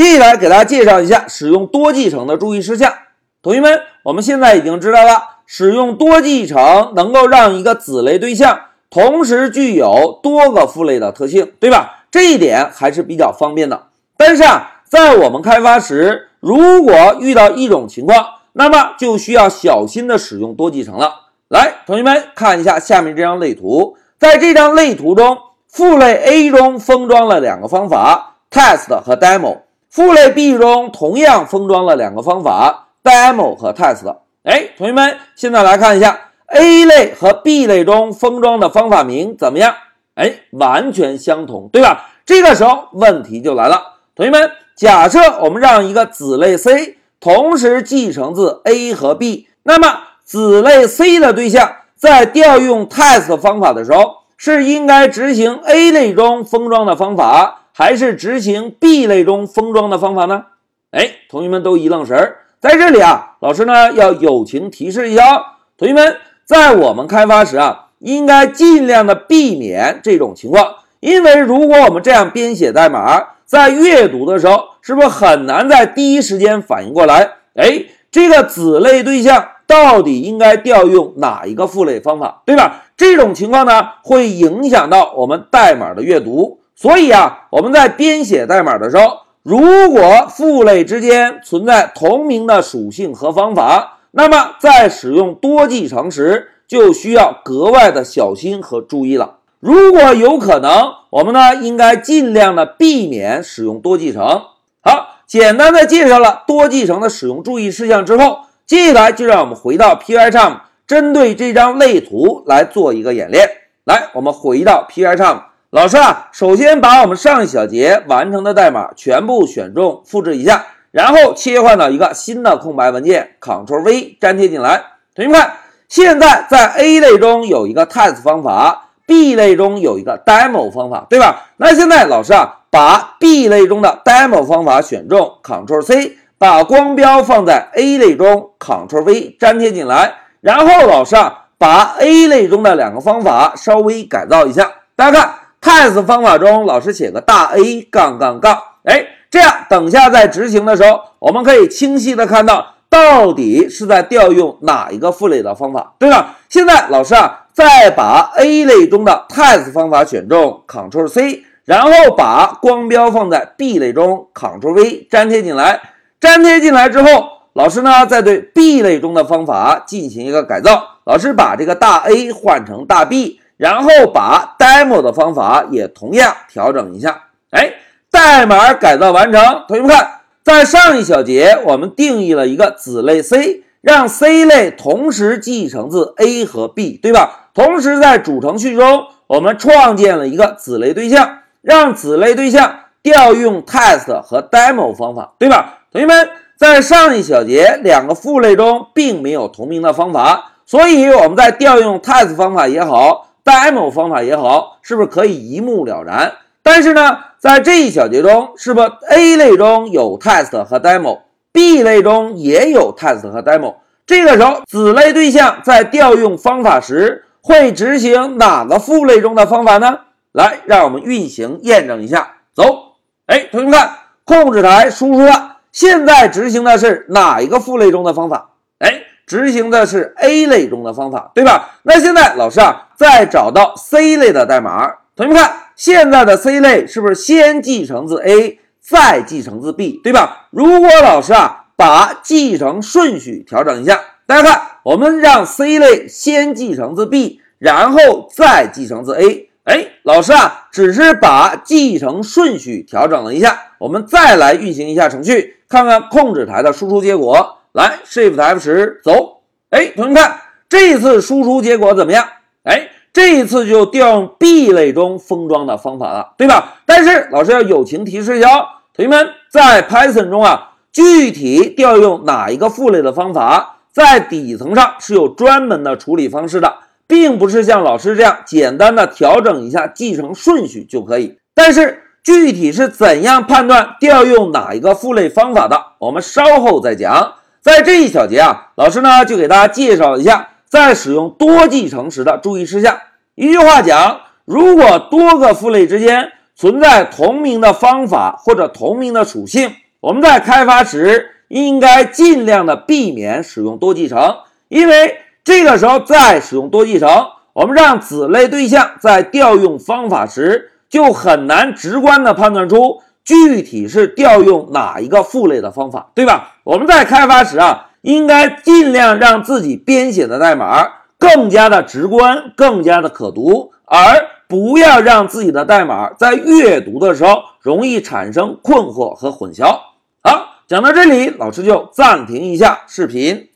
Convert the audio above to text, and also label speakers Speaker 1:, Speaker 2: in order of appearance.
Speaker 1: 接下来给大家介绍一下使用多继承的注意事项。同学们，我们现在已经知道了，使用多继承能够让一个子类对象同时具有多个父类的特性，对吧？这一点还是比较方便的。但是啊，在我们开发时，如果遇到一种情况，那么就需要小心的使用多继承了。来，同学们看一下下面这张类图，在这张类图中，父类 A 中封装了两个方法：test 和 demo。父类 B 中同样封装了两个方法：demo 和 test。哎，同学们，现在来看一下 A 类和 B 类中封装的方法名怎么样？哎，完全相同，对吧？这个时候问题就来了，同学们，假设我们让一个子类 C 同时继承自 A 和 B，那么子类 C 的对象在调用 test 方法的时候，是应该执行 A 类中封装的方法？还是执行 B 类中封装的方法呢？哎，同学们都一愣神儿。在这里啊，老师呢要友情提示一下哦，同学们在我们开发时啊，应该尽量的避免这种情况，因为如果我们这样编写代码，在阅读的时候，是不是很难在第一时间反应过来？哎，这个子类对象到底应该调用哪一个父类方法，对吧？这种情况呢，会影响到我们代码的阅读。所以啊，我们在编写代码的时候，如果父类之间存在同名的属性和方法，那么在使用多继承时就需要格外的小心和注意了。如果有可能，我们呢应该尽量的避免使用多继承。好，简单的介绍了多继承的使用注意事项之后，接下来就让我们回到 Pycharm，针对这张类图来做一个演练。来，我们回到 Pycharm。老师啊，首先把我们上一小节完成的代码全部选中，复制一下，然后切换到一个新的空白文件，Ctrl V 粘贴进来。同学们看，现在在 A 类中有一个 test 方法，B 类中有一个 demo 方法，对吧？那现在老师啊，把 B 类中的 demo 方法选中，Ctrl C，把光标放在 A 类中，Ctrl V 粘贴进来，然后老师啊，把 A 类中的两个方法稍微改造一下，大家看。Test 方法中，老师写个大 A 杠杠杠，哎，这样等下在执行的时候，我们可以清晰的看到到底是在调用哪一个父类的方法，对吧？现在老师啊，再把 A 类中的 test 方法选中，Ctrl C，然后把光标放在 B 类中，Ctrl V 粘贴进来。粘贴进来之后，老师呢再对 B 类中的方法进行一个改造，老师把这个大 A 换成大 B。然后把 demo 的方法也同样调整一下，哎，代码改造完成。同学们看，在上一小节我们定义了一个子类 C，让 C 类同时继承自 A 和 B，对吧？同时在主程序中，我们创建了一个子类对象，让子类对象调用 test 和 demo 方法，对吧？同学们，在上一小节两个父类中并没有同名的方法，所以我们在调用 test 方法也好。Demo 方法也好，是不是可以一目了然？但是呢，在这一小节中，是不 A 类中有 test 和 demo，B 类中也有 test 和 demo？这个时候，子类对象在调用方法时会执行哪个父类中的方法呢？来，让我们运行验证一下。走，哎，同学们看，控制台输出了，现在执行的是哪一个父类中的方法？哎。执行的是 A 类中的方法，对吧？那现在老师啊，再找到 C 类的代码，同学们看，现在的 C 类是不是先继承自 A，再继承自 B，对吧？如果老师啊把继承顺序调整一下，大家看，我们让 C 类先继承自 B，然后再继承自 A，哎，老师啊只是把继承顺序调整了一下，我们再来运行一下程序，看看控制台的输出结果。来，Shift F 十走，哎，同学们看，这次输出结果怎么样？哎，这一次就调用 B 类中封装的方法了，对吧？但是老师要友情提示一下，同学们在 Python 中啊，具体调用哪一个父类的方法，在底层上是有专门的处理方式的，并不是像老师这样简单的调整一下继承顺序就可以。但是具体是怎样判断调用哪一个父类方法的，我们稍后再讲。在这一小节啊，老师呢就给大家介绍一下，在使用多继承时的注意事项。一句话讲，如果多个父类之间存在同名的方法或者同名的属性，我们在开发时应该尽量的避免使用多继承，因为这个时候再使用多继承，我们让子类对象在调用方法时就很难直观的判断出具体是调用哪一个父类的方法，对吧？我们在开发时啊，应该尽量让自己编写的代码更加的直观，更加的可读，而不要让自己的代码在阅读的时候容易产生困惑和混淆。好，讲到这里，老师就暂停一下视频。